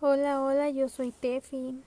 Hola, hola, yo soy Tefi.